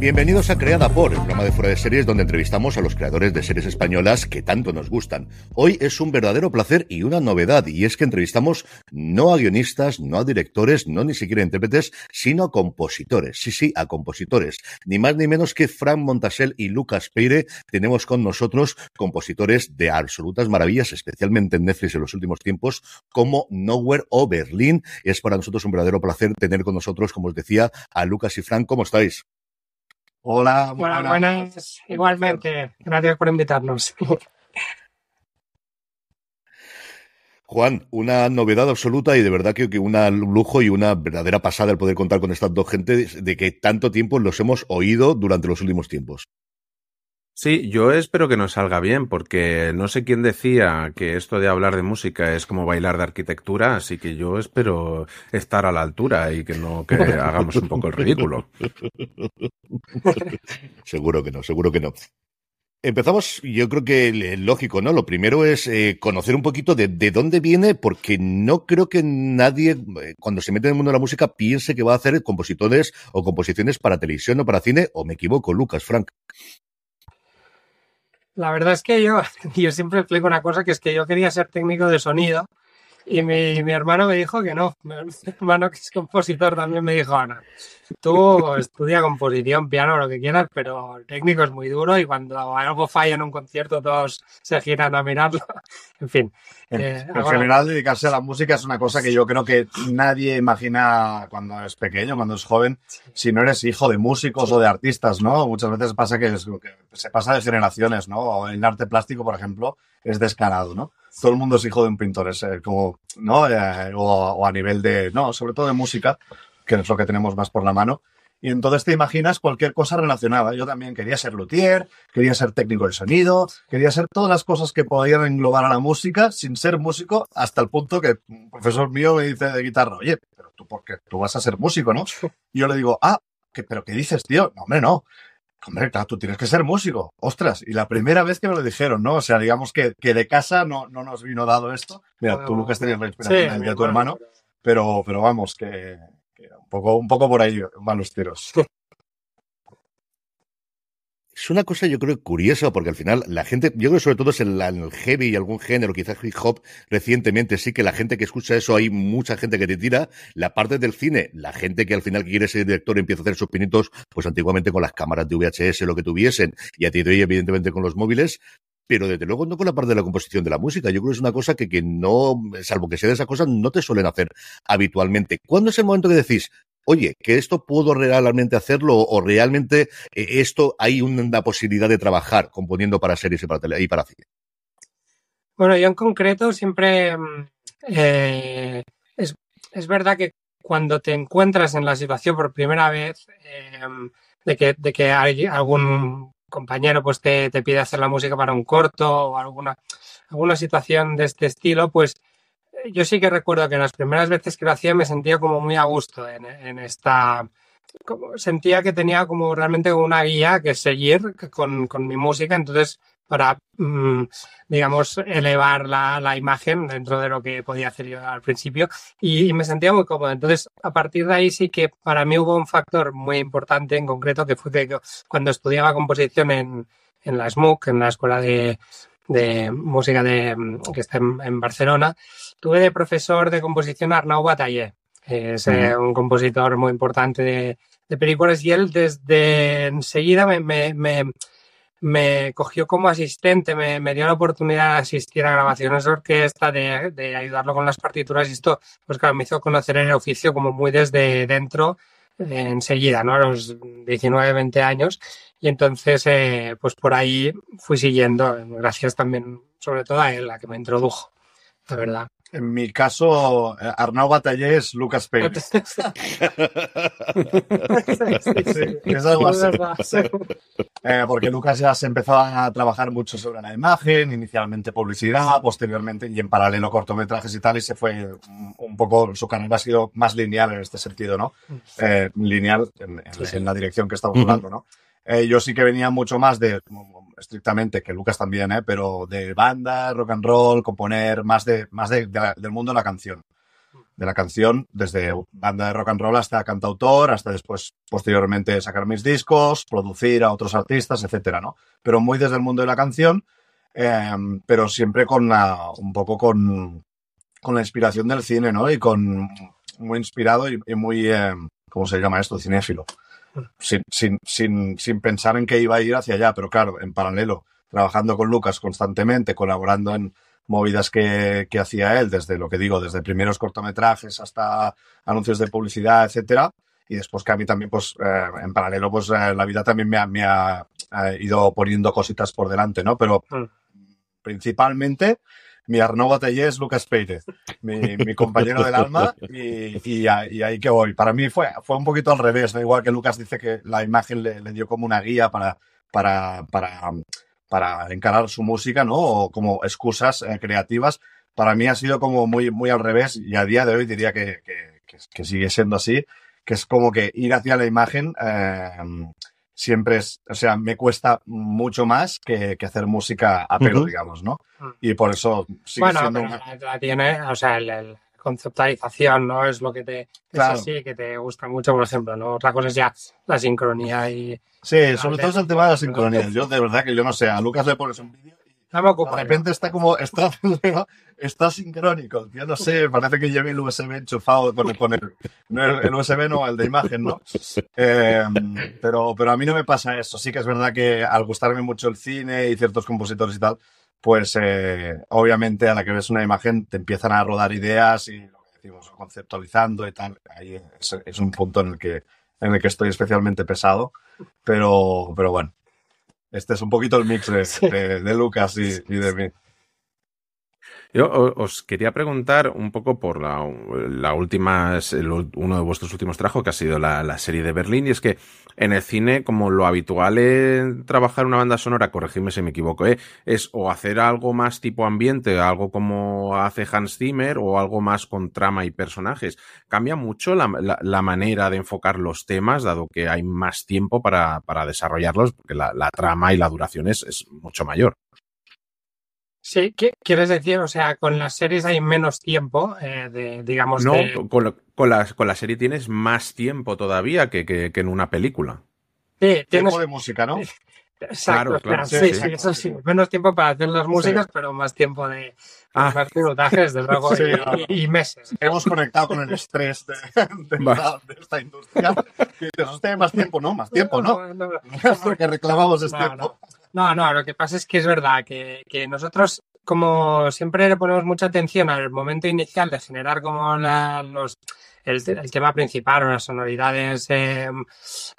Bienvenidos a Creada por, el programa de fuera de series donde entrevistamos a los creadores de series españolas que tanto nos gustan. Hoy es un verdadero placer y una novedad, y es que entrevistamos no a guionistas, no a directores, no ni siquiera intérpretes, sino a compositores. Sí, sí, a compositores. Ni más ni menos que Frank Montasel y Lucas Peire tenemos con nosotros compositores de absolutas maravillas, especialmente en Netflix en los últimos tiempos, como Nowhere o Berlín. Es para nosotros un verdadero placer tener con nosotros, como os decía, a Lucas y Frank. ¿Cómo estáis? Hola, buenas, buenas. Igualmente, gracias por invitarnos. Juan, una novedad absoluta y de verdad que, que un lujo y una verdadera pasada el poder contar con estas dos gentes de que tanto tiempo los hemos oído durante los últimos tiempos. Sí, yo espero que nos salga bien, porque no sé quién decía que esto de hablar de música es como bailar de arquitectura, así que yo espero estar a la altura y que no que hagamos un poco el ridículo. seguro que no, seguro que no. Empezamos, yo creo que lógico, ¿no? Lo primero es eh, conocer un poquito de, de, dónde viene, porque no creo que nadie, eh, cuando se mete en el mundo de la música, piense que va a hacer compositores o composiciones para televisión o para cine, o me equivoco, Lucas, Frank. La verdad es que yo, yo siempre explico una cosa, que es que yo quería ser técnico de sonido y mi, mi hermano me dijo que no. Mi hermano que es compositor también me dijo, Ana, tú estudia composición, piano, lo que quieras, pero el técnico es muy duro y cuando algo falla en un concierto todos se giran a mirarlo. En fin. En, eh, en general, dedicarse a la música es una cosa que yo creo que nadie imagina cuando es pequeño, cuando es joven, si no eres hijo de músicos o de artistas, ¿no? Muchas veces pasa que, es, que se pasa de generaciones, ¿no? El arte plástico, por ejemplo, es descarado, ¿no? Todo el mundo es hijo de un pintor, es eh, como, ¿no? Eh, o, o a nivel de, no, sobre todo de música, que es lo que tenemos más por la mano. Y entonces te imaginas cualquier cosa relacionada. Yo también quería ser luthier, quería ser técnico de sonido, quería ser todas las cosas que podían englobar a la música sin ser músico, hasta el punto que un profesor mío me dice de guitarra, oye, pero tú, porque tú vas a ser músico, ¿no? Y yo le digo, ah, ¿qué, ¿pero qué dices, tío? No, hombre, no. Hombre, claro, tú tienes que ser músico. Ostras, y la primera vez que me lo dijeron, ¿no? O sea, digamos que, que de casa no, no nos vino dado esto. Mira, tú, Lucas, tenías la inspiración de tu hermano, pero, pero vamos, que, un poco, un poco por ahí van los tiros. Es una cosa, yo creo, curiosa, porque al final la gente, yo creo sobre todo es en, el heavy y algún género, quizás hip hop, recientemente sí que la gente que escucha eso, hay mucha gente que te tira. La parte del cine, la gente que al final quiere ser director empieza a hacer sus pinitos, pues antiguamente con las cámaras de VHS, lo que tuviesen, y a ti de hoy, evidentemente, con los móviles, pero desde luego no con la parte de la composición de la música. Yo creo que es una cosa que, que no, salvo que sea de esa cosa, no te suelen hacer habitualmente. ¿Cuándo es el momento que decís, oye, que esto puedo realmente hacerlo o realmente eh, esto hay una posibilidad de trabajar componiendo para series y para, tele, cine? Bueno, yo en concreto siempre eh, es, es, verdad que cuando te encuentras en la situación por primera vez eh, de, que, de que hay algún compañero pues te, te, pide hacer la música para un corto o alguna, alguna situación de este estilo, pues yo sí que recuerdo que las primeras veces que lo hacía me sentía como muy a gusto en, en esta como- sentía que tenía como realmente una guía que seguir con, con mi música, entonces para, mm, digamos, elevar la, la imagen dentro de lo que podía hacer yo al principio y, y me sentía muy cómodo. Entonces, a partir de ahí sí que para mí hubo un factor muy importante en concreto que fue que cuando estudiaba composición en, en la SMUC, en la Escuela de, de Música de, que está en, en Barcelona, tuve de profesor de composición Arnau Bataller. que Es eh, un compositor muy importante de, de películas y él desde enseguida me, me, me, me cogió como asistente, me, me dio la oportunidad de asistir a grabaciones de orquesta, de, de ayudarlo con las partituras y esto, pues claro, me hizo conocer el oficio como muy desde dentro, enseguida, ¿no? A los 19, 20 años. Y entonces, eh, pues por ahí fui siguiendo, gracias también, sobre todo a él, la que me introdujo, la verdad. En mi caso, eh, Arnau Bataller es Lucas Pérez. Sí, es algo así. Eh, porque Lucas ya se empezó a trabajar mucho sobre la imagen, inicialmente publicidad, posteriormente y en paralelo cortometrajes y tal, y se fue un- un poco, su carrera ha sido más lineal en este sentido, ¿no? Eh, lineal en, en- en la dirección que estamos hablando, ¿no? Eh, yo sí que venía mucho más de, estrictamente, que Lucas también, ¿eh? Pero de banda, rock and roll, componer, más de, más de- de la- del mundo de la canción de la canción, desde banda de rock and roll hasta cantautor, hasta después, posteriormente, sacar mis discos, producir a otros artistas, etcétera, ¿no? Pero muy desde el mundo de la canción, eh, pero siempre con la, un poco con, con la inspiración del cine, ¿no? Y con, muy inspirado y, y muy, eh, ¿cómo se llama esto? Cinéfilo. Sin, sin, sin, sin pensar en que iba a ir hacia allá, pero claro, en paralelo, trabajando con Lucas constantemente, colaborando en, movidas que, que hacía él, desde lo que digo, desde primeros cortometrajes hasta anuncios de publicidad, etcétera. Y después que a mí también, pues, eh, en paralelo, pues, eh, la vida también me ha, me ha, eh, ido poniendo cositas por delante, ¿no? Pero Mm. principalmente mi Arnaud Bataller es Lucas Pérez, mi, mi compañero del alma, y, y, ahí que voy. Para mí fue, fue un poquito al revés, ¿no? Igual que Lucas dice que la imagen le, dio como una guía para, para, para, para encarar su música, ¿no? O como excusas eh, creativas. Para mí ha sido como muy, muy al revés y a día de hoy diría que- que sigue siendo así, que es como que ir hacia la imagen eh, siempre es, o sea, me cuesta mucho más que, que hacer música a pelo, digamos, ¿no? Mm. Y por eso sigue bueno, siendo pero una- la, tiene, o sea, el, el conceptualización, ¿no? Es lo que te, Claro. es así, que te gusta mucho, por ejemplo, ¿no? Otra cosa es ya la sincronía y Sí, sobre todo es el tema de la sincronía. Yo de verdad que yo no sé, a Lucas le pones un vídeo de repente está como, está, está sincrónico. Yo no sé, parece que lleve el USB enchufado con el, con el, el, el USB, no, el de imagen, ¿no? Eh, pero, pero a mí no me pasa eso. Sí que es verdad que al gustarme mucho el cine y ciertos compositores y tal, pues eh, obviamente a la que ves una imagen te empiezan a rodar ideas y lo que decimos, conceptualizando y tal. Ahí es, es un punto en el que en el que estoy especialmente pesado, pero, pero bueno, este es un poquito el mix de, de- de Lucas y, y de mí. Yo os quería preguntar un poco por la, la última, el uno de vuestros últimos trabajos, que ha sido la, serie de Berlín, y es que en el cine, como lo habitual en trabajar una banda sonora, corregidme si me equivoco, ¿eh? es o hacer algo más tipo ambiente, algo como hace Hans Zimmer, o algo más con trama y personajes. Cambia mucho la, manera de enfocar los temas, dado que hay más tiempo para, desarrollarlos, porque la, trama y la duración es, es mucho mayor. Sí, ¿qué quieres decir? O sea, con las series hay menos tiempo, eh, de, digamos, No, de- con, lo- con la, con la serie tienes más tiempo todavía que, que- que en una película. Sí, tienes... Tiempo de música, ¿no? Exacto, Claro, claro, sí, sí, sí, sí. eso sí. Menos tiempo para hacer las músicas, pero más tiempo de Ah. más pilotajes, desde luego, Sí, y- claro. y, y meses. Hemos conectado con el estrés de, esta, de esta industria. Y dices, "Hostia, más tiempo, ¿no? Más tiempo, ¿no? no, no. Porque reclamamos es No, tiempo. No, no, lo que pasa es que es verdad que, que nosotros, como siempre le ponemos mucha atención al momento inicial de generar como la- los, el, el tema principal o las sonoridades eh,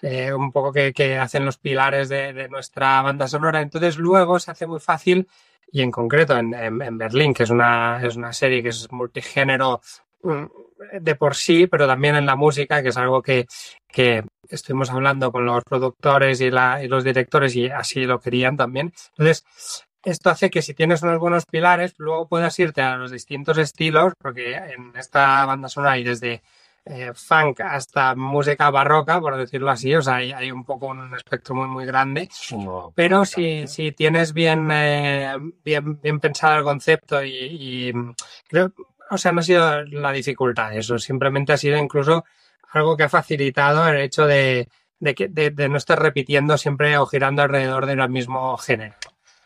eh, un poco que, que hacen los pilares de, de nuestra banda sonora, entonces luego se hace muy fácil y en concreto en, en- en Berlín, que es una, es una serie que es multigénero mm, de por sí, pero también en la música, que es algo que, que estuvimos hablando con los productores y, la, y los directores y así lo querían también. Entonces, esto hace que si tienes unos buenos pilares, luego puedas irte a los distintos estilos, porque en esta banda sonora hay desde eh, funk hasta música barroca, por decirlo así. O sea, hay, hay un poco un espectro muy, muy grande. Pero si, si tienes bien, eh, bien, bien pensado el concepto y, y creo, o sea, no ha sido la dificultad eso, simplemente ha sido incluso algo que ha facilitado el hecho de, de, que, de, de no estar repitiendo siempre o girando alrededor del mismo género.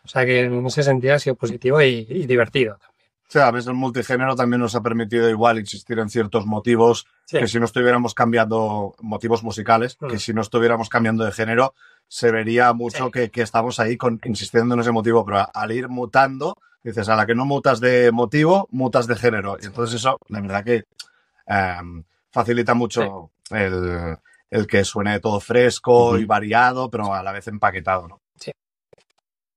O sea que en ese sentido ha sido positivo y, y divertido. O sea, a veces el multigénero también nos ha permitido igual insistir en ciertos motivos Sí. que si no estuviéramos cambiando motivos musicales, Mm. que si no estuviéramos cambiando de género, se vería mucho Sí. que, que estamos ahí con, insistiendo en ese motivo, pero al ir mutando, dices, a la que no mutas de motivo, mutas de género. Y entonces eso, la verdad que em, facilita mucho el, el que suene todo fresco y variado, pero a la vez empaquetado, ¿no?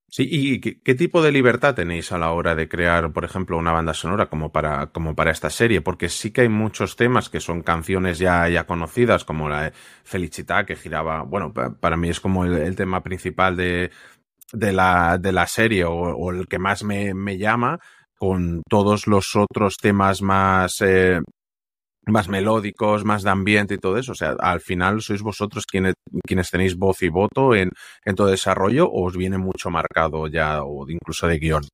Sí, ¿y qué, qué tipo de libertad tenéis a la hora de crear, por ejemplo, una banda sonora como para, como para esta serie? Porque sí que hay muchos temas que son canciones ya, ya conocidas, como la de Felicità, que giraba, bueno, pa- para mí es como el, el tema principal de, de, la, de la serie o, el que más me, me llama, con todos los otros temas más, eh, más melódicos, más de ambiente y todo eso. O sea, al final sois vosotros quienes, quienes tenéis voz y voto en, en todo desarrollo o os viene mucho marcado ya o incluso de guion.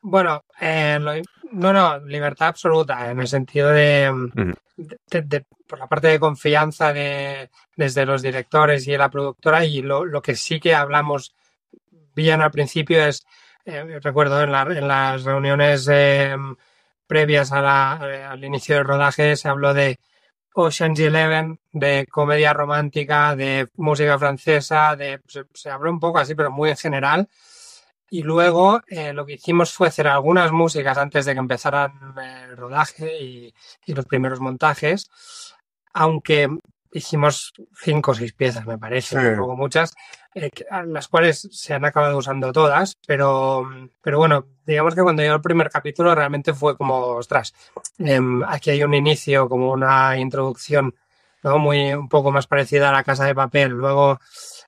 Bueno, eh, lo- no, no, libertad absoluta, en el sentido de, Ujú. de- de- por la parte de confianza de, desde los directores y la productora y lo, lo que sí que hablamos bien al principio es, eh, recuerdo en, la- en las reuniones eh, previas a la- al inicio del rodaje se habló de Ocean's Eleven, de comedia romántica, de música francesa, de, se, se habló un poco así, pero muy en general. Y luego eh, lo que hicimos fue hacer algunas músicas antes de que empezaran eh, el rodaje y, y los primeros montajes, aunque hicimos cinco o seis piezas, me parece, Sí. un poco muchas, eh, las cuales se han acabado usando todas, pero, pero bueno, digamos que cuando llegó el primer capítulo realmente fue como, ostras, em, aquí hay un inicio, como una introducción, ¿no? Muy, un poco más parecida a la casa de papel, luego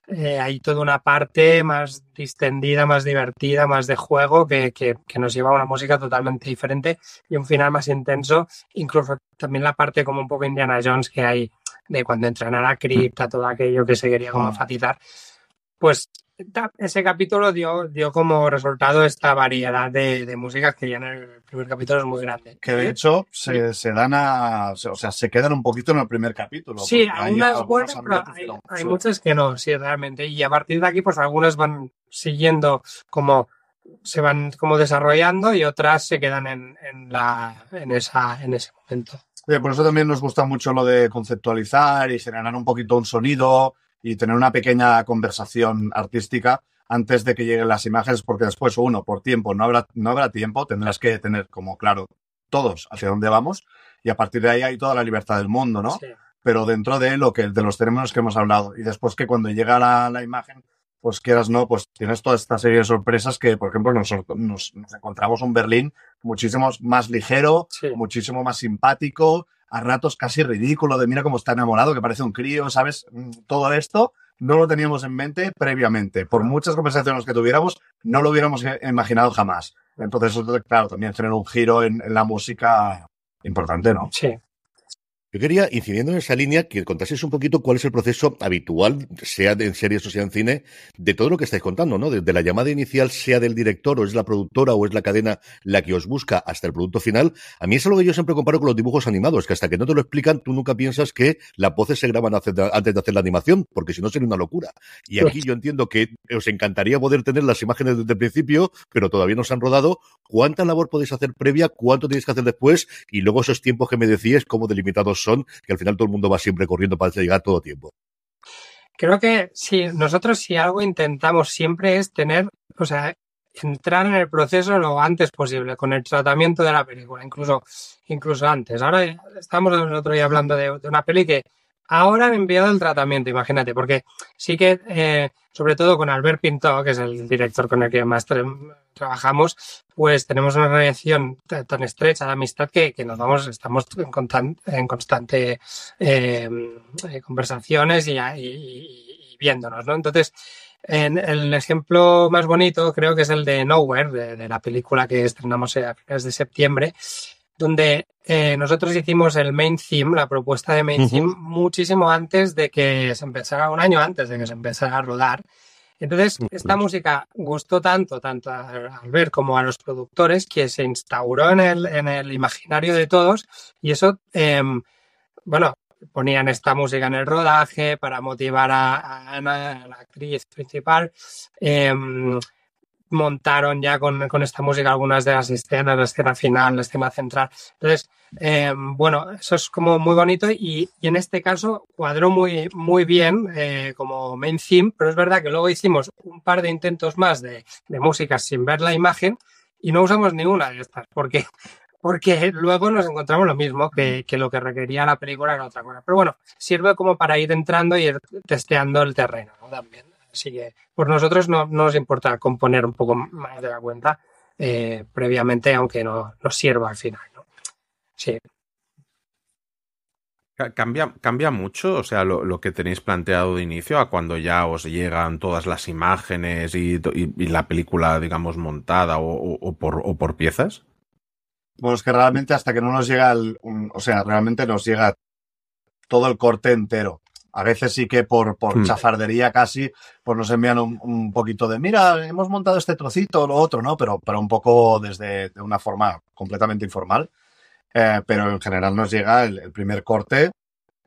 eh, hay toda una parte más distendida, más divertida, más de juego, que, que, que nos lleva a una música totalmente diferente y un final más intenso, incluso también la parte como un poco Indiana Jones que hay de cuando entran a la cripta, todo aquello que se quería como Ah. enfatizar, pues ese capítulo dio, dio como resultado esta variedad de, de músicas que ya en el primer capítulo es muy grande. Que de hecho se, se dan a. O sea, se quedan un poquito en el primer capítulo. Sí, hay algunas buenas, pero hay, Sí. muchas que no, sí, realmente. Y a partir de aquí, pues algunas van siguiendo como se van como desarrollando y otras se quedan en, en la en esa en ese momento. Sí, por eso también nos gusta mucho lo de conceptualizar y generar un poquito un sonido y tener una pequeña conversación artística antes de que lleguen las imágenes, porque después, uno, por tiempo, no habrá, no habrá tiempo, tendrás que tener como claro todos hacia dónde vamos y a partir de ahí hay toda la libertad del mundo, ¿no? Sí. Pero dentro de lo que, de los términos que hemos hablado y después que cuando llega la, la imagen, pues quieras no, pues tienes toda esta serie de sorpresas que, por ejemplo, nos, nos, nos encontramos un Berlín muchísimo más ligero, Sí. muchísimo más simpático, a ratos casi ridículo, de mira cómo está enamorado, que parece un crío, ¿sabes? Mm, Todo esto no lo teníamos en mente previamente. Por muchas conversaciones que tuviéramos, no lo hubiéramos i- imaginado jamás. Entonces, claro, también genera un giro en, en la música importante, ¿no? Sí. Yo quería, incidiendo en esa línea, que contaseis un poquito cuál es el proceso habitual, sea en series o sea en cine, de todo lo que estáis contando, ¿no? Desde la llamada inicial, sea del director, o es la productora, o es la cadena la que os busca, hasta el producto final. A mí es algo que yo siempre comparo con los dibujos animados, que hasta que no te lo explican, tú nunca piensas que las voces se graban antes de hacer la animación, porque si no sería una locura. Y aquí yo entiendo que os encantaría poder tener las imágenes desde el principio, pero todavía no se han rodado. ¿Cuánta labor podéis hacer previa? ¿Cuánto tenéis que hacer después? Y luego esos tiempos que me decías, cómo delimitados son, que al final todo el mundo va siempre corriendo para llegar todo tiempo. Creo que sí, nosotros si algo intentamos siempre es tener, o sea, entrar en el proceso lo antes posible, con el tratamiento de la película, incluso, incluso antes. Ahora estamos el otro día hablando de, de una peli que ahora han enviado el tratamiento, imagínate, porque sí que, eh, sobre todo con Albert Pinto, que es el director con el que más tra- trabajamos, pues tenemos una relación ta- tan estrecha de amistad que, que nos vamos, estamos en, constan- en constante eh, eh, conversaciones y, viéndonos, ¿no? Entonces, en el ejemplo más bonito creo que es el de Nowhere, de, la película que estrenamos a finales de septiembre, donde eh, nosotros hicimos el main theme, la propuesta de main Ujú. theme, muchísimo antes de que se empezara, un año antes de que se empezara a rodar. Entonces, esta música gustó tanto, tanto a Albert como a los productores, que se instauró en el, en el imaginario de todos y eso, em, bueno, ponían esta música en el rodaje para motivar a, a Ana, a la actriz principal. em, montaron ya con, con esta música algunas de las escenas, la escena final, la escena central. Entonces, eh, bueno, eso es como muy bonito y, y en este caso cuadró muy, muy bien eh, como main theme, pero es verdad que luego hicimos un par de intentos más de, de música sin ver la imagen y no usamos ninguna de estas, porque, porque luego nos encontramos lo mismo que, que lo que requería la película era otra cosa. Pero bueno, sirve como para ir entrando y ir testeando el terreno ¿no? también. Así que por nosotros no, no nos importa componer un poco más de la cuenta eh, previamente, aunque no nos sirva al final. ¿no? Sí. Ca- ¿Cambia, ¿Cambia mucho, o sea, lo, lo que tenéis planteado de inicio a cuando ya os llegan todas las imágenes y, to- y- y la película, digamos, montada o, o- o por, o por piezas? Bueno, es que realmente hasta que no nos llega el, un- o sea, realmente nos llega todo el corte entero. A veces sí que por, por Hmm. chafardería casi, pues nos envían un, un poquito de, mira, hemos montado este trocito o lo otro, ¿no? Pero, pero un poco desde de una forma completamente informal. Eh, pero en general nos llega el, el primer corte,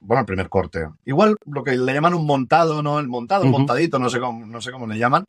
bueno, el primer corte. Igual lo que le llaman un montado, ¿no? El montado, el Ujú. montadito, no sé cómo, no sé cómo le llaman.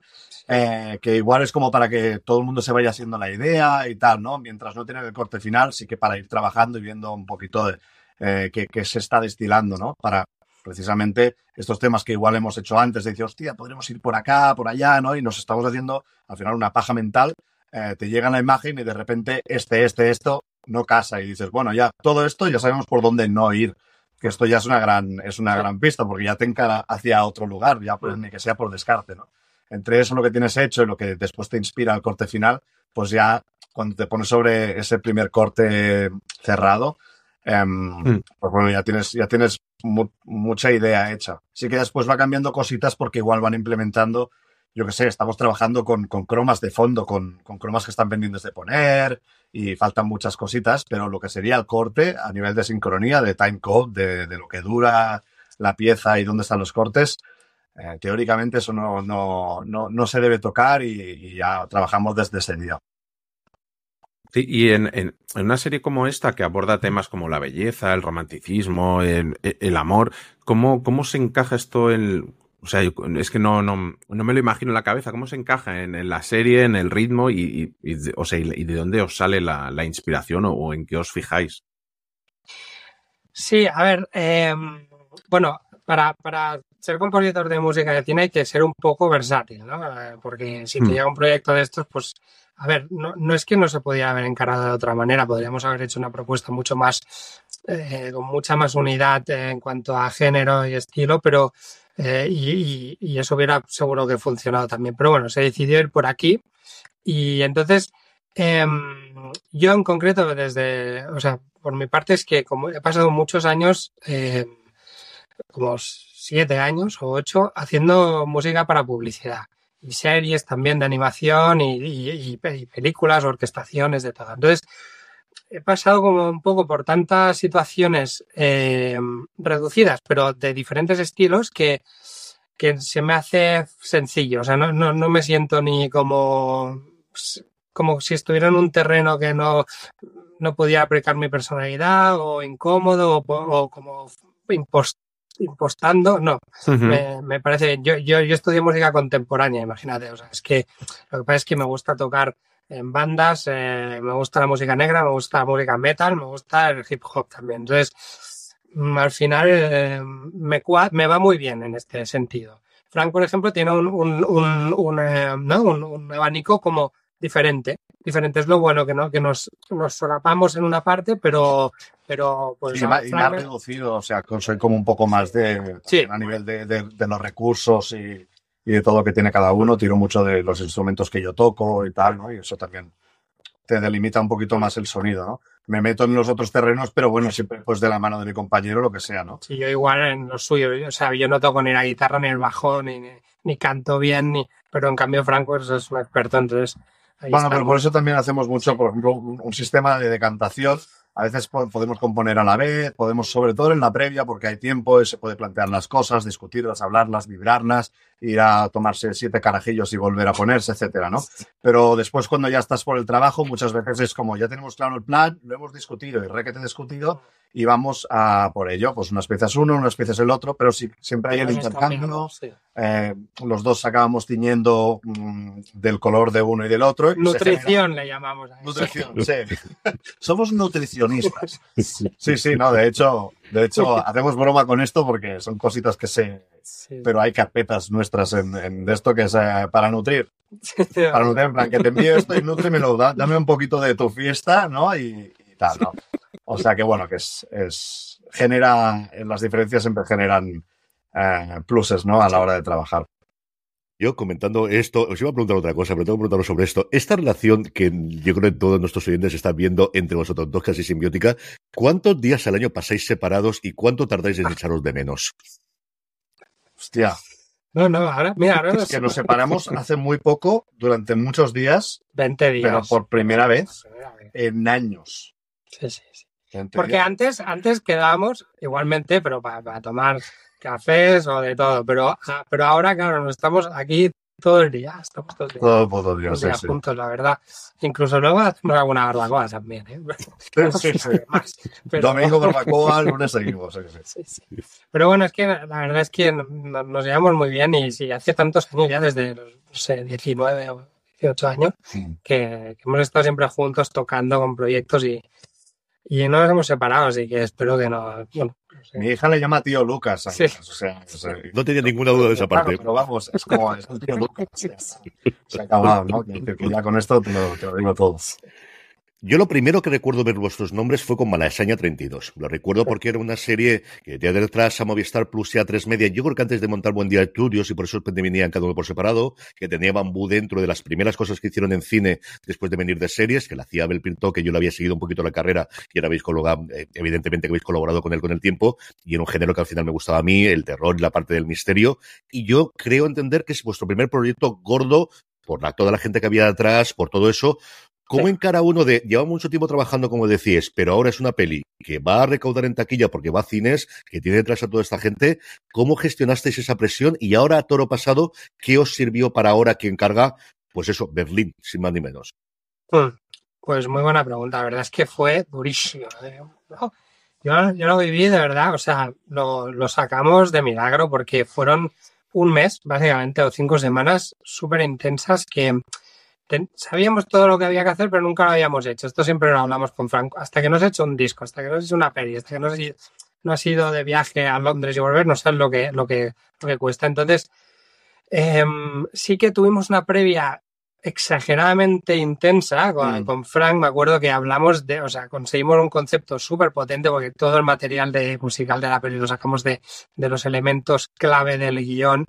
Eh, que igual es como para que todo el mundo se vaya haciendo la idea y tal, ¿no? Mientras no tiene el corte final, sí que para ir trabajando y viendo un poquito de eh, qué, qué se está destilando, ¿no? Para precisamente estos temas que igual hemos hecho antes, de decir, hostia, podremos ir por acá, por allá, ¿no? Y nos estamos haciendo al final una paja mental, eh, te llega la imagen y de repente este, este, esto no casa y dices, bueno, ya todo esto ya sabemos por dónde no ir. Que esto ya es una gran, es una gran pista, porque ya te encara hacia otro lugar, ya pues, ni que sea por descarte, ¿no? entre eso lo que tienes hecho y lo que después te inspira el corte final, pues ya cuando te pones sobre ese primer corte cerrado, em, Mm. pues bueno, ya tienes, ya tienes mu- mucha idea hecha. Sí que después va cambiando cositas porque igual van implementando, yo qué sé, estamos trabajando con, con cromas de fondo, con, con cromas que están pendientes de poner y faltan muchas cositas, pero lo que sería el corte a nivel de sincronía, de time code, de, de lo que dura la pieza y dónde están los cortes, eh, teóricamente eso no, no, no, no se debe tocar y ya trabajamos desde ese día. Sí, y en, en- una serie como esta que aborda temas como la belleza, el romanticismo, el, el amor, ¿cómo, ¿cómo se encaja esto en... O sea, es que no, no, no me lo imagino en la cabeza, ¿cómo se encaja en, la serie, en el ritmo y, y- y o sea, y de dónde os sale la, la inspiración o, o en qué os fijáis? Sí, a ver, eh, bueno, para, para ser compositor de música de cine hay que ser un poco versátil, ¿no? Eh, Porque si te Hmm. llega un proyecto de estos, pues, a ver, no, no es que no se podía haber encarado de otra manera, podríamos haber hecho una propuesta mucho más, eh, con mucha más unidad eh, en cuanto a género y estilo, pero, eh, y, y- y eso hubiera seguro que funcionado también. Pero bueno, se decidió ir por aquí y entonces, em, yo en concreto, desde, o sea, por mi parte es que como he pasado muchos años, eh, como siete años o ocho, haciendo música para publicidad y series también de animación y, y- y pe- y películas, orquestaciones, de todo. Entonces, he pasado como un poco por tantas situaciones eh, reducidas, pero de diferentes estilos, que, que se me hace sencillo. O sea, no, no, no me siento ni como, como si estuviera en un terreno que no, no podía aplicar mi personalidad o incómodo o, o como impos- impostando. No, me, me parece, yo, yo, yo estudié música contemporánea, imagínate, o sea, es que lo que pasa es que me gusta tocar en bandas, eh, me gusta la música negra, me gusta la música metal, me gusta el hip hop también. Entonces, mm, al final eh, me, me va muy bien en este sentido. Frank, por ejemplo, tiene un, un, un, un, eh, ¿no? un, un abanico como diferente. Diferente es lo bueno que no, que nos, nos solapamos en una parte, pero, pero pues y, más, y más reducido, o sea, soy como un poco más de Sí. a nivel de, de- de los recursos y, y de todo lo que tiene cada uno. Tiro mucho de los instrumentos que yo toco y tal, ¿no? Y eso también te delimita un poquito más el sonido, ¿no? Me meto en los otros terrenos, pero bueno, siempre pues de la mano de mi compañero, lo que sea, ¿no? Sí, yo igual en lo suyo, o sea, yo no toco ni la guitarra, ni el bajo, ni, ni, ni canto bien, ni, pero en cambio Franco es un experto, entonces ahí Bueno, está. pero por eso también hacemos mucho, por ejemplo, un, un sistema de decantación. A veces po- podemos componer a la vez, podemos, sobre todo en la previa, porque hay tiempo se puede plantear las cosas, discutirlas, hablarlas, vibrarlas, ir a tomarse siete carajillos y volver a ponerse, etcétera, ¿no? Pero después, cuando ya estás por el trabajo, muchas veces es como ya tenemos claro el plan, lo hemos discutido y requete discutido y vamos a por ello. Pues unas piezas uno, unas piezas el otro, pero sí, siempre hay el intercambio. sí. eh, los dos acabamos tiñendo mm, del color de uno y del otro. y Nutrición le llamamos a eso. Nutrición, sí. Somos nutricionistas. Sí, sí, no, de hecho, de hecho, hacemos broma con esto porque son cositas que sé, Sí. pero hay carpetas nuestras en, en de esto que es eh, para nutrir. Para nutrir, en plan, que te envío esto y nútremelo, da- dame un poquito de tu fiesta, ¿no? Y, y tal, ¿no? O sea que bueno, que es, es genera, las diferencias siempre generan eh, pluses, ¿no? A la hora de trabajar. Yo comentando esto, os iba a preguntar otra cosa, pero tengo que preguntaros sobre esto. Esta relación que yo creo que todos nuestros oyentes están viendo entre vosotros dos casi simbiótica, ¿cuántos días al año pasáis separados y cuánto tardáis en echaros de menos? Hostia, No, no, ahora, mira, ahora es que nos separamos hace muy poco, durante muchos días, 20 días. pero por primera vez Primera vez. en años. Sí, sí, sí. Porque antes, antes quedábamos igualmente, pero para, tomar cafés o de todo. Pero, ah, pero ahora, claro, nos estamos aquí todo el día. Estamos todo el día, Todo puto todo el Dios, día sí, sí. juntos, la verdad. Incluso luego hacemos alguna barbacoa también. ¿eh? Sí. Más, pero- Domingo barbacoa, lunes seguimos. Pero bueno, es que la verdad es que no- nos llevamos muy bien y sí, hace tantos años ya, desde los, no sé, 19 o 18 años, que, que hemos estado siempre juntos tocando con proyectos y, y no nos hemos separado, así que espero que no. Bueno, Mi hija le llama tío Lucas. Sí. O sea, o sea, No tenía ninguna duda de esa claro, parte. pero vamos, es como es el tío Lucas. Se ha acabado, ¿no? Que, que ya con esto te lo, te lo digo todo. Yo lo primero que recuerdo ver vuestros nombres fue con Malasaña 32. Lo recuerdo porque era una serie que tenía detrás a Movistar Plus y a 3 Media. Yo creo que antes de montar Buen Día Estudios y por eso venían cada uno por separado, que tenía Bambú dentro de las primeras cosas que hicieron en cine después de venir de series, que la hacía Abel Pinto, que yo le había seguido un poquito la carrera y ahora habéis colaborado, eh, evidentemente que habéis colaborado con él con el tiempo y en un género que al final me gustaba a mí, el terror y la parte del misterio. Y yo creo entender que es vuestro primer proyecto gordo por la, toda la gente que había detrás, por todo eso, ¿Cómo Sí. encara uno de, lleva mucho tiempo trabajando, como decíais, pero ahora es una peli que va a recaudar en taquilla porque va a cines, que tiene detrás a toda esta gente? ¿Cómo gestionasteis esa presión? Y ahora, a toro pasado, ¿qué os sirvió para ahora que encarga, pues eso, Berlín, sin más ni menos? Hmm, Pues muy buena pregunta. La verdad es que fue durísimo. ¿eh? No, Yo, yo lo viví de verdad, o sea, lo, lo sacamos de milagro porque fueron un mes, básicamente, o cinco semanas súper intensas que ten- sabíamos todo lo que había que hacer, pero nunca lo habíamos hecho. Esto siempre lo hablamos con Franco. Hasta que no has hecho un disco, hasta que no has hecho una peli, hasta que no has, no has ido de viaje a Londres y volver, no sabes lo que, lo que, lo que cuesta. Entonces, em, sí que tuvimos una previa exageradamente intensa con, Mm. con Frank. Me acuerdo que hablamos de, o sea, conseguimos un concepto súper potente porque todo el material de, musical de la peli lo sacamos de, de los elementos clave del guion,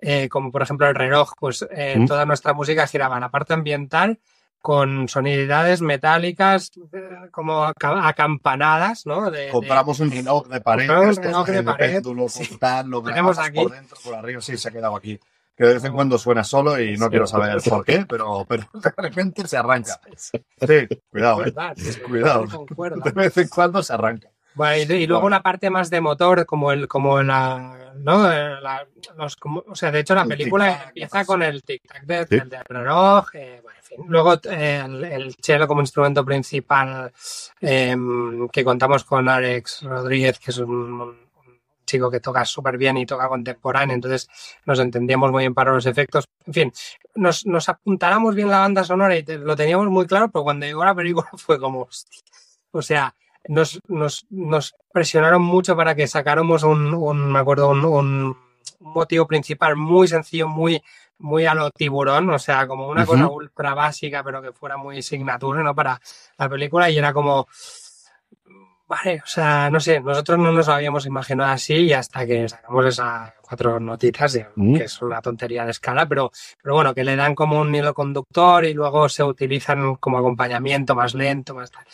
eh, como por ejemplo el reloj, pues eh, Mm. toda nuestra música giraba en la parte ambiental con sonoridades metálicas eh, como aca- acampanadas, ¿no? De- de- Compramos un reloj de pared. Un reloj de el pared, péndulo, sí. lo grabamos aquí. por dentro, por arriba, sí, se ha quedado aquí. Que de vez en cuando suena solo y no Sí. quiero saber por qué, pero, pero de repente se arranca. Sí, cuidado, eh. Cuidado. De vez en cuando se arranca. Bueno, y, y luego una parte más de motor, como el, como la, ¿no? Eh, La- los, como- o sea, de hecho la El película empieza con el tic-tac de- Sí. del, del reloj, eh, bueno, en fin. Luego eh, el, el cello como instrumento principal, eh, que contamos con Alex Rodríguez, que es un, un chico que toca súper bien y toca contemporáneo, entonces nos entendíamos muy bien para los efectos. En fin, nos, nos apuntáramos bien la banda sonora y te- lo teníamos muy claro, pero cuando llegó la película fue como, hostia. o sea, nos, nos, nos presionaron mucho para que sacáramos un, un me acuerdo, un, un motivo principal muy sencillo, muy, muy a lo tiburón, o sea, como una cosa ultra básica, pero que fuera muy signature, ¿no? Para la película y era como, vale, o sea, no sé, nosotros no nos lo habíamos imaginado así y hasta que sacamos esas cuatro Mm. que es una tontería de escala, pero, pero bueno, que le dan como un hilo conductor y luego se utilizan como acompañamiento más lento, más tal.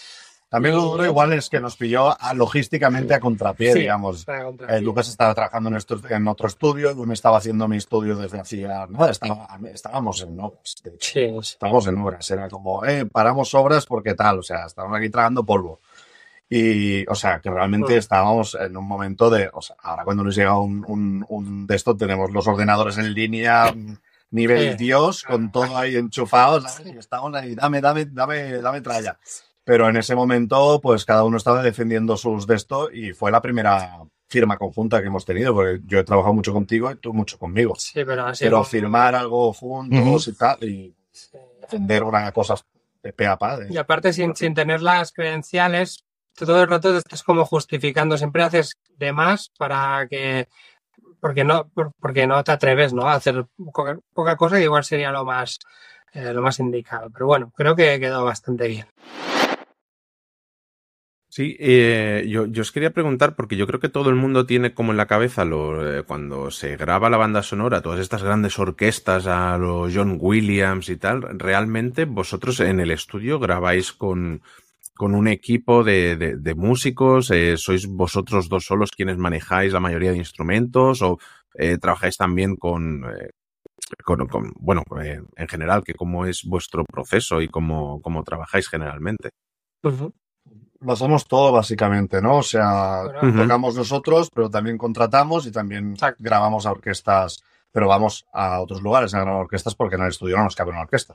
También lo duro igual es que nos pilló a- logísticamente a contrapié, Sí, digamos. para contra- Eh, Lucas estaba trabajando en, en otro estudio, yo me estaba haciendo mi estudio desde hacía nada, estaba, estábamos en obras, de hecho. Sí, sí. Estábamos en obras, era como, eh, paramos obras porque tal, o sea, estábamos aquí tragando polvo. Y, o sea, que realmente Mm. estábamos en un momento de, o sea, ahora cuando nos llega un, un, un de esto, tenemos los ordenadores en línea, mm, nivel. Dios, con todo ahí enchufado, ¿sabes? Y estamos ahí, dame, dame, dame, dame tralla. Pero en ese momento, pues cada uno estaba defendiendo sus de esto y fue la primera firma conjunta que hemos tenido, porque yo he trabajado mucho contigo y tú mucho conmigo. Sí, pero así Pero como- firmar algo juntos y tal, y defender una cosas de pe a pa. de- Y aparte, sin, sin tener las credenciales, tú todo el rato te estás como justificando. Siempre haces de más para que. Porque no, por- porque no te atreves ¿no? a hacer poca, poca cosa, que igual sería lo más, eh, lo más indicado. Pero bueno, creo que quedó bastante bien. Sí, eh, yo, yo os quería preguntar, porque yo creo que todo el mundo tiene como en la cabeza lo, eh, cuando se graba la banda sonora, todas estas grandes orquestas a los John Williams y tal, realmente vosotros en el estudio grabáis con, con un equipo de, de- de músicos, eh, sois vosotros dos solos quienes manejáis la mayoría de instrumentos o eh, trabajáis también con, eh, con, con- bueno, eh, en general, que cómo es vuestro proceso y cómo, cómo trabajáis generalmente. Lo hacemos todo básicamente, ¿no? O sea, tocamos nosotros, pero también contratamos y también Exacto. grabamos a orquestas, pero vamos a otros lugares a grabar orquestas porque en el estudio no nos cabe una orquesta.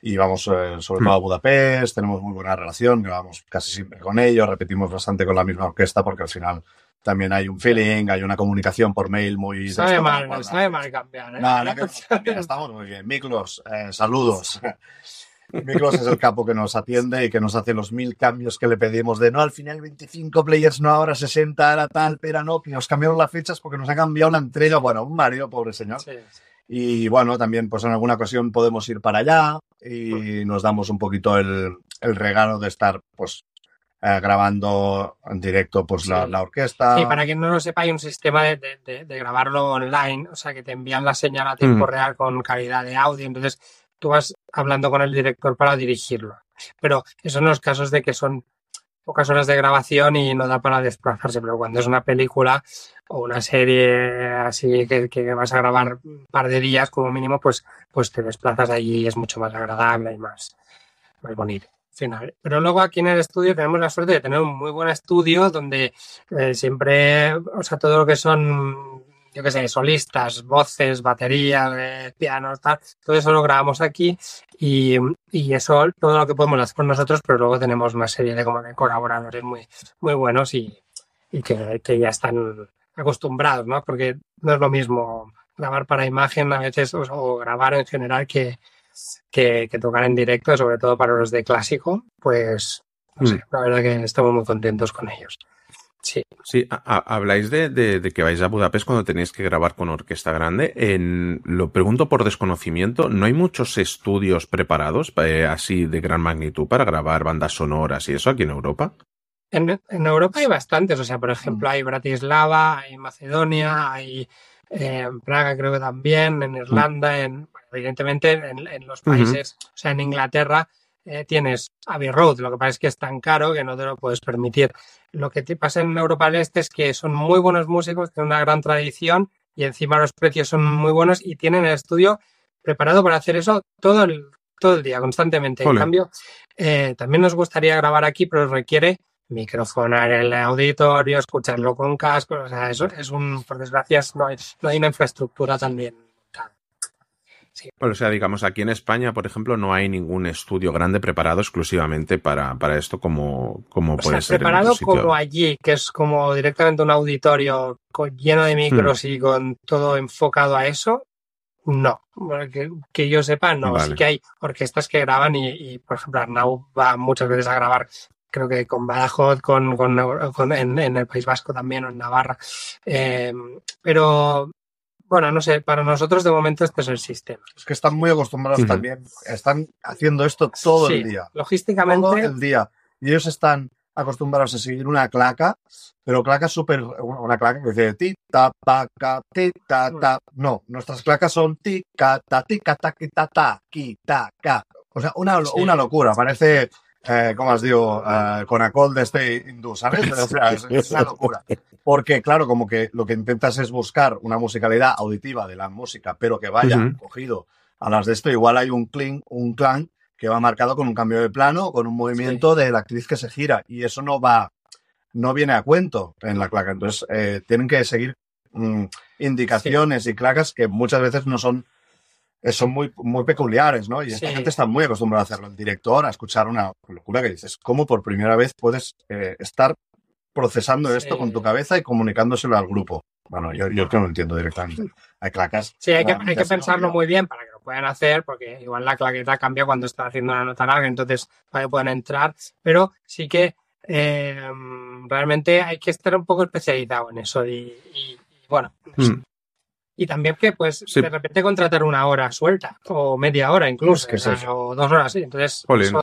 Y vamos eh, sobre todo a Budapest, tenemos muy buena relación, grabamos casi siempre con ellos, repetimos bastante con la misma orquesta porque al final también hay un feeling, hay una comunicación por mail muy... Sabe mal, Bueno, sabe mal cambiar. ¿eh? no, no, que estamos muy bien. Miklos, eh, saludos. Miklos es el capo que nos atiende y que nos hace los mil cambios que le pedimos de no, al final 25 players, no ahora 60, ahora tal, pero no, que nos cambiaron las fechas porque nos ha cambiado una entrega. Bueno, un marido, pobre señor. Sí, sí. Y bueno, también pues en alguna ocasión podemos ir para allá y nos damos un poquito el, el regalo de estar pues eh, grabando en directo pues la, la orquesta. Sí, para quien no lo sepa, hay un sistema de, de- de- de grabarlo online, o sea, que te envían la señal a tiempo Mm. real con calidad de audio, entonces tú vas hablando con el director para dirigirlo. Pero eso en los casos de que son pocas horas de grabación y no da para desplazarse, pero cuando es una película o una serie así que, que vas a grabar un par de días como mínimo, pues, pues te desplazas allí y es mucho más agradable y más, más bonito. Final. Pero luego aquí en el estudio tenemos la suerte de tener un muy buen estudio donde eh, siempre, o sea, todo lo que son, yo qué sé, solistas, voces, baterías, eh, pianos, tal, todo eso lo grabamos aquí y, y eso, todo lo que podemos hacer con nosotros, pero luego tenemos una serie de, como de colaboradores muy, muy buenos y, y que, que ya están acostumbrados, ¿no? Porque no es lo mismo grabar para imagen a veces o, o grabar en general que, que, que tocar en directo, sobre todo para los de clásico, pues no sé, la verdad que estamos muy contentos con ellos. Sí. Sí, a- habláis de, de- de que vais a Budapest cuando tenéis que grabar con orquesta grande. En, lo pregunto por desconocimiento, ¿no hay muchos estudios preparados eh, así de gran magnitud para grabar bandas sonoras y eso aquí en Europa? En, en Europa hay bastantes, o sea, por ejemplo, hay Bratislava, hay Macedonia, hay eh, Praga creo que también, en Irlanda, en, bueno, evidentemente en, en los países, o sea, en Inglaterra eh, tienes Abbey Road, lo que pasa es que es tan caro que no te lo puedes permitir. Lo que te pasa en Europa del Este es que son muy buenos músicos, tienen una gran tradición y encima los precios son muy buenos y tienen el estudio preparado para hacer eso todo el, todo el día, constantemente. En cambio, eh, también nos gustaría grabar aquí, pero requiere microfonar el auditorio, escucharlo con cascos, o sea, eso es un, por desgracia, no hay, no hay una infraestructura tan bien montada. O sea, digamos, aquí en España, por ejemplo, no hay ningún estudio grande preparado exclusivamente para, para esto como, como O puede sea, ser. en preparado sitio. como allí, que es como directamente un auditorio con- lleno de micros Hmm. y con todo enfocado a eso, no. Bueno, Que, que yo sepa, no. Vale. Sí que hay orquestas que graban y, y, por ejemplo, Arnau va muchas veces a grabar, creo que con Badajoz, con, con, con- en, en el País Vasco también o en Navarra. Eh, pero, bueno, no sé, para nosotros de momento este es el sistema. Es que están muy acostumbrados también. Están haciendo esto todo Sí, el día. Logísticamente, Todo el día. Y ellos están acostumbrados a seguir una claca, pero claca súper. Una claca que dice ti, ta, pa, ca, ti, ta, ta. No, nuestras clacas son ti, ca, ta, ti, ca, ta, ki, ta, ta, ki, ta, ca. O sea, una, Sí. una locura. Parece, eh, ¿cómo os digo? Eh, con acol de este hindú, ¿sabes? O sea, es, es una locura. Porque, claro, como que lo que intentas es buscar una musicalidad auditiva de la música, pero que vaya Ujú. cogido a las de esto. Igual hay un clink, un clan que va marcado con un cambio de plano, con un movimiento de la actriz que se gira. Y eso no va no viene a cuento en la claca. Entonces, eh, tienen que seguir mm, indicaciones y clacas que muchas veces no son, son muy, muy peculiares, ¿no? Y esta Sí. gente está muy acostumbrada a hacerlo. El director, a escuchar una locura que dices, ¿cómo por primera vez puedes eh, estar procesando esto con tu cabeza y comunicándoselo al grupo? Bueno, yo, yo que no lo entiendo directamente. Hay clacas. Sí, hay que, hay que pensarlo muy bien para que lo puedan hacer, porque igual la claqueta cambia cuando está haciendo una nota larga, entonces para que puedan entrar, pero sí que eh, realmente hay que estar un poco especializado en eso y, bueno, no sé. Mm. Y también que pues Sí. de repente contratar una hora suelta o media hora incluso, Es que es o, sea, eso. o dos horas, sí, entonces eso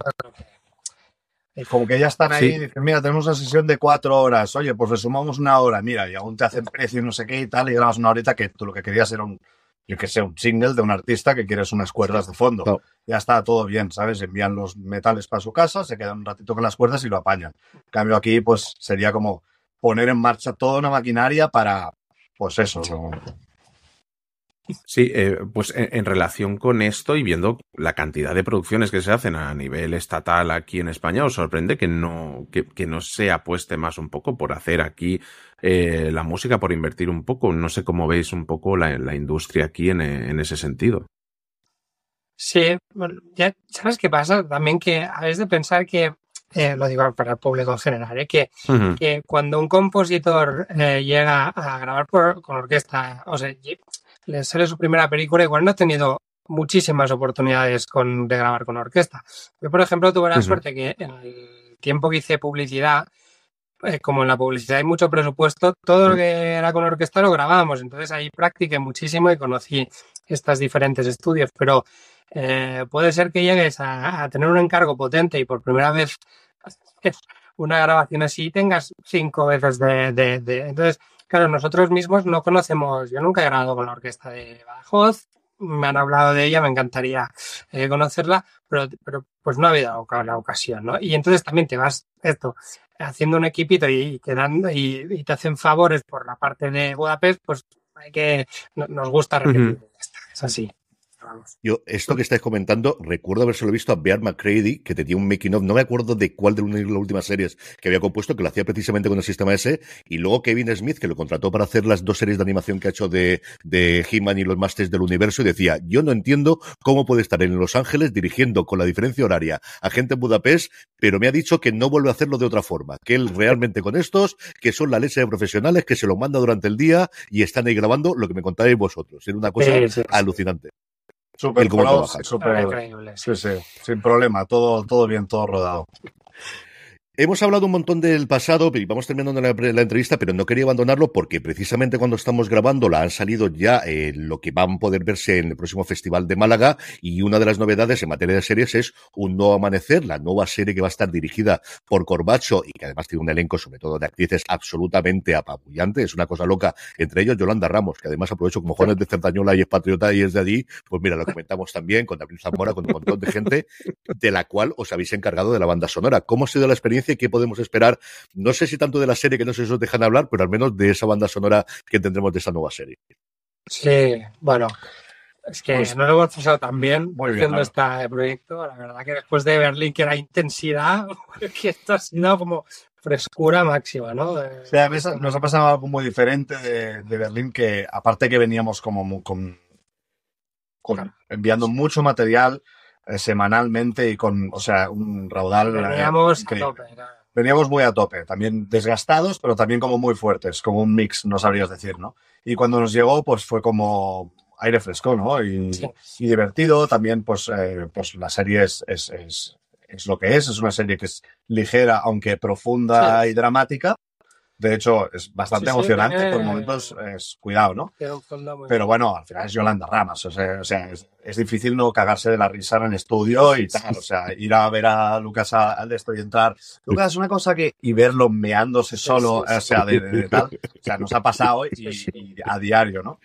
que- Como que ya están ahí Sí. y dicen, mira, tenemos una sesión de cuatro horas. Oye, pues le sumamos una hora. Mira, y aún te hacen precio y no sé qué y tal, y grabas una horita que tú lo que querías era un, yo que sé, un single de un artista que quieres unas cuerdas de fondo. Ya está todo bien, ¿sabes? Envían los metales para su casa, se quedan un ratito con las cuerdas y lo apañan. En cambio, aquí, pues sería como poner en marcha toda una maquinaria para, pues eso. como- Sí, eh, pues en, en relación con esto y viendo la cantidad de producciones que se hacen a nivel estatal aquí en España, os sorprende que no, que, que no se apueste más un poco por hacer aquí eh, la música, por invertir un poco. No sé cómo veis un poco la, la industria aquí en, en ese sentido. Sí, bueno, ya sabes qué pasa también que habéis de pensar que, eh, lo digo para el público en general, que que cuando un compositor llega a grabar por- con orquesta, o sea, lle- le sale su primera película, igual no ha tenido muchísimas oportunidades con, de grabar con orquesta. Yo, por ejemplo, tuve la Ujú. suerte que en el tiempo que hice publicidad, eh, como en la publicidad hay mucho presupuesto, todo lo que era con orquesta lo grabábamos. Entonces ahí practiqué muchísimo y conocí estos diferentes estudios. Pero eh, puede ser que llegues a, a tener un encargo potente y por primera vez una grabación así tengas cinco veces de, de- de- Entonces, claro, nosotros mismos no conocemos, yo nunca he grabado con la orquesta de Badajoz, me han hablado de ella, me encantaría eh, conocerla, pero, pero pues no ha habido la ocasión, ¿no? Y entonces también te vas esto haciendo un equipito y, quedando y, y te hacen favores por la parte de Budapest, pues hay que no- nos gusta repetir. Ya está, Es así. Vamos. Yo, esto que estáis comentando, recuerdo habérselo visto a Bear McCready, que tenía un making of, no me acuerdo de cuál de una de las últimas series que había compuesto, que lo hacía precisamente con el sistema ese, y luego Kevin Smith, que lo contrató para hacer las dos series de animación que ha hecho de, de He-Man y los Masters del Universo, y decía, yo no entiendo cómo puede estar en Los Ángeles dirigiendo con la diferencia horaria a gente en Budapest, pero me ha dicho que no vuelve a hacerlo de otra forma, que él realmente con estos, que son la leche de profesionales, que se lo manda durante el día y están ahí grabando lo que me contáis vosotros. Era una cosa Sí, sí, sí. alucinante. Súper El cómo trabajas. súper- Increíble, sí. Sí, sí, sin problema, todo, todo bien, todo rodado. Hemos hablado un montón del pasado y vamos terminando la, entrevista, pero no quería abandonarlo porque precisamente cuando estamos grabándola han salido ya eh, lo que van a poder verse en el próximo Festival de Málaga y una de las novedades en materia de series es Un Nuevo Amanecer, la nueva serie que va a estar dirigida por Corbacho y que además tiene un elenco sobre todo de actrices absolutamente apabullante, es una cosa loca, entre ellos Yolanda Ramos, que además aprovecho como Juanes de Cerdañola y es patriota y es de allí, pues mira, lo comentamos también con David Zamora, con un montón de gente de la cual os habéis encargado de la banda sonora. ¿Cómo ha sido la experiencia qué podemos esperar? No sé si tanto de la serie, que no sé si os dejan hablar, pero al menos de esa banda sonora que tendremos de esa nueva serie. Sí, bueno, es que Pues- no lo hemos pasado tan bien Muy bien, haciendo este proyecto. La verdad que después de Berlín, que era intensidad, que esto ha sido como frescura máxima, ¿no? De- Sí, a veces nos ha pasado algo muy diferente de, de Berlín, que aparte que veníamos como con- enviando mucho material eh, semanalmente y con, o sea, un raudal. eh, Veníamos a tope. claro. Veníamos muy a tope, también desgastados, pero también como muy fuertes, como un mix, no sabrías decir, ¿no? Y cuando nos llegó, pues fue como aire fresco, ¿no? Y, Sí. y divertido. También, pues, eh, pues la serie es, es, es, es lo que es. Es una serie que es ligera, aunque profunda y dramática. De hecho, es bastante Sí, sí, emocionante. tiene- Por momentos, es cuidado, ¿no? Pero bueno, al final es Yolanda Ramas. O sea, o sea, es, es difícil no cagarse de la risa en el estudio y tal. O sea, ir a ver a Lucas al de esto y entrar. Lucas, una cosa que. Y verlo meándose solo, sí, o sea, de, de- de tal. O sea, nos ha pasado y, y a diario, ¿no?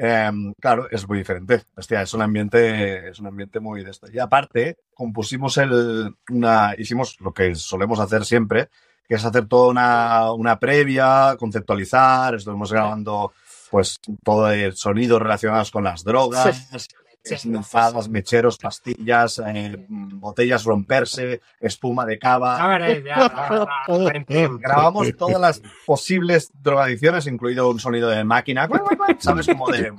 Em, claro, es muy diferente. Hostia, es un ambiente, es un ambiente muy de esto. Y aparte, compusimos el, una, hicimos lo que solemos hacer siempre, que es hacer toda una, una previa, conceptualizar, estuvimos grabando pues todo el sonido relacionados con las drogas, esnifadas, mecheros, pastillas, eh, botellas romperse, espuma de cava. Grabamos todas las posibles drogadicciones, incluido un sonido de máquina, ¿sabes? Como de,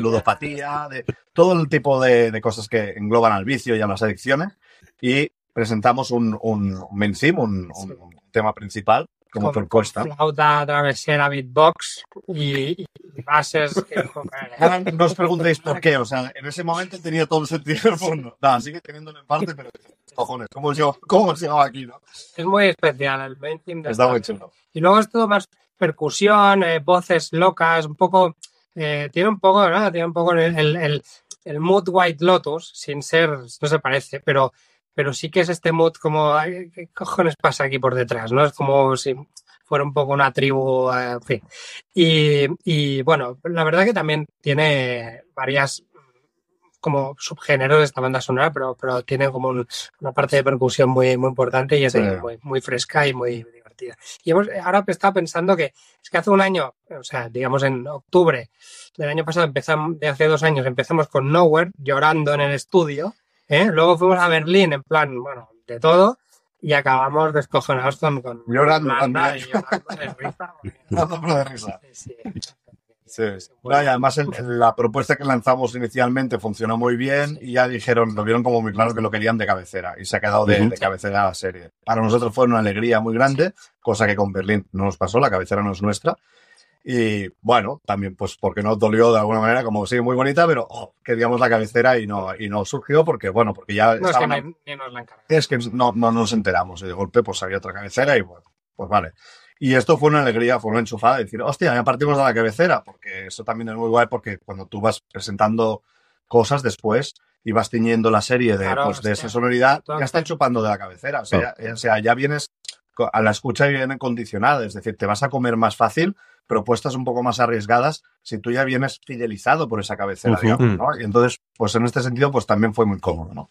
ludopatía, de todo el tipo de, de cosas que engloban al vicio y a las adicciones. Y presentamos un, un- un tema principal, como con- propuesta. con Flauta, travesera, beatbox y, y bases. que, no os preguntéis por qué, o sea, en ese momento tenía todo el sentido del mundo. No, sigue teniéndolo en parte, pero cojones, ¿cómo llegado, cómo llegado aquí, no? Es muy especial el main theme de Está muy chulo. Y luego es todo más percusión, eh, voces locas, un poco. eh, tiene un poco, ¿no? Tiene un poco el, el, el- el mood White Lotus, sin ser, no se parece, pero, pero sí que es este mood como, ay, ¿qué cojones pasa aquí por detrás? ¿No? Es como si fuera un poco una tribu, eh, en fin. Y, y bueno, la verdad que también tiene varias como subgéneros de esta banda sonora, pero, pero tiene como un- una parte de percusión muy, muy importante y es Sí. muy, muy fresca y muy divertida. Y hemos, ahora estaba pensando que es que hace un año, o sea, digamos en octubre del año pasado, empezamos, de hace dos años, empezamos con Nowhere, llorando en el estudio, ¿eh? luego fuimos a Berlín en plan, bueno, de todo, y acabamos descojonados con, con Llorando Irlanda también. y llorando de risa, Dándolo de risa. sí, Sí, sí. No, y además el- la propuesta que lanzamos inicialmente funcionó muy bien y ya dijeron, lo vieron como muy claro que lo querían de cabecera y se ha quedado de cabecera la serie. Para nosotros fue una alegría muy grande, cosa que con Berlín no nos pasó, la cabecera no es nuestra. Y bueno, también pues porque nos dolió de alguna manera, como sigue muy bonita, pero oh, queríamos la cabecera y no, y no surgió porque bueno, porque ya No, es que ni nos la es que no, no nos enteramos y de golpe pues había otra cabecera y bueno, pues vale. Y esto fue una alegría, fue una enchufada, decir, hostia, ya partimos de la cabecera, porque eso también es muy guay, porque cuando tú vas presentando cosas después y vas tiñendo la serie de, Claro, pues, de esa sonoridad, ya están chupando de la cabecera. O sea, ya, o sea, ya vienes a la escucha y viene condicionada, es decir, te vas a comer más fácil propuestas un poco más arriesgadas si tú ya vienes fidelizado por esa cabecera, digamos, ¿no? Y entonces, pues en este sentido, pues también fue muy cómodo, ¿no?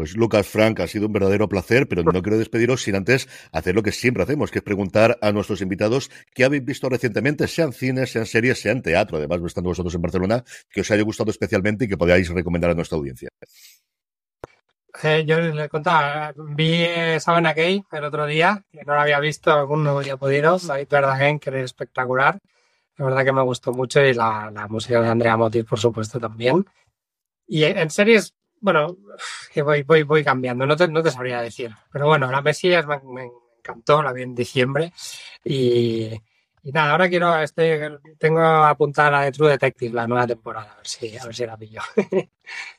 Pues Lucas, Frank, ha sido un verdadero placer, pero no quiero despediros sin antes hacer lo que siempre hacemos, que es preguntar a nuestros invitados qué habéis visto recientemente, sean cines, sean series, sean teatro, además estando vosotros en Barcelona, que os haya gustado especialmente y que podáis recomendar a nuestra audiencia. Eh, yo le contaba, vi eh, Savannah Gay el otro día, que no lo había visto, aún no había podido, David Verdagen, que era espectacular. La verdad que me gustó mucho y la, la música de Andrea Motis, por supuesto, también. Y en series, bueno, que voy, voy, voy cambiando, no te, no te sabría decir. Pero bueno, la Mesías me, me encantó, la vi en diciembre. Y, y nada, ahora quiero, este, tengo apuntada la de True Detective, la nueva temporada, a ver si, a ver si la pillo.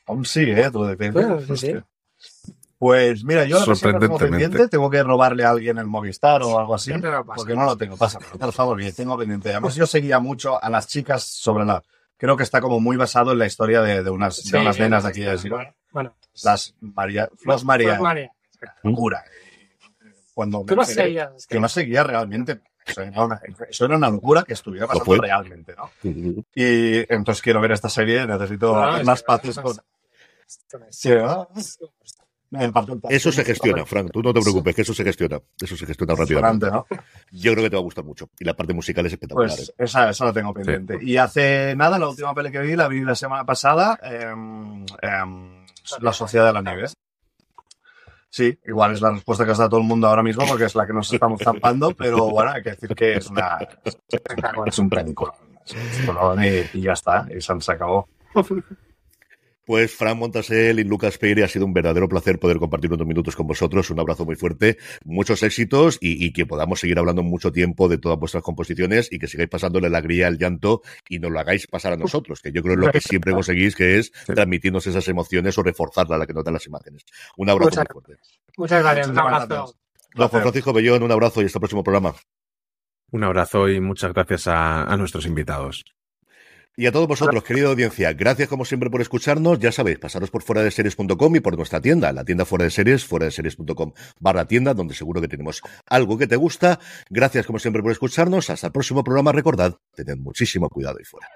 Aún sigue, ¿eh? Tú de Bueno, sí, sí. Pues mira, yo la tengo pendiente, tengo que robarle a alguien el Movistar o algo así, lo porque no lo tengo. Pasa, por favor, que tengo pendiente. Además, yo seguía mucho a las chicas sobre la... Creo que está como muy basado en la historia de, de unas, Sí, de unas sí, nenas sí, de aquí de Girona. Bueno, Las María... Flos María. María. Locura. Cuando Tú me no que no seguía realmente. Eso era, una, eso era una locura que estuviera pasando fue. realmente, ¿no? Y entonces quiero ver esta serie, necesito No, las que- paces con... Sí, ¿no? Eso se gestiona, Frank, tú no te preocupes, que eso se gestiona, eso se gestiona rápidamente. Yo creo que te va a gustar mucho y la parte musical es espectacular. Pues ¿eh? esa, esa la tengo pendiente. Y hace nada, la última peli que vi, la vi la semana pasada, em, em, La Sociedad de la Nieve. Sí, igual es la respuesta que os da todo el mundo ahora mismo porque es la que nos estamos zampando, pero bueno, hay que decir que es una es un película. Y, y ya está, y se acabó. Pues Fran Montasel y Lucas Peire, ha sido un verdadero placer poder compartir unos minutos con vosotros. Un abrazo muy fuerte, muchos éxitos y, y que podamos seguir hablando mucho tiempo de todas vuestras composiciones y que sigáis pasándole la alegría, el llanto y nos lo hagáis pasar a nosotros, que yo creo es lo que siempre conseguís, que es transmitirnos esas emociones o reforzarla la que nos dan las imágenes. Un abrazo Muchas muy fuerte. Muchas gracias. Un abrazo. Juan Francisco Bellón, un abrazo y hasta el próximo programa. Un abrazo y muchas gracias a, a nuestros invitados. Y a todos vosotros, querida audiencia, gracias como siempre por escucharnos. Ya sabéis, pasaros por fuera de series.com y por nuestra tienda, la tienda fuera de series, fuera de series.com barra tienda, donde seguro que tenemos algo que te gusta. Gracias como siempre por escucharnos. Hasta el próximo programa. Recordad, tened muchísimo cuidado y fuera.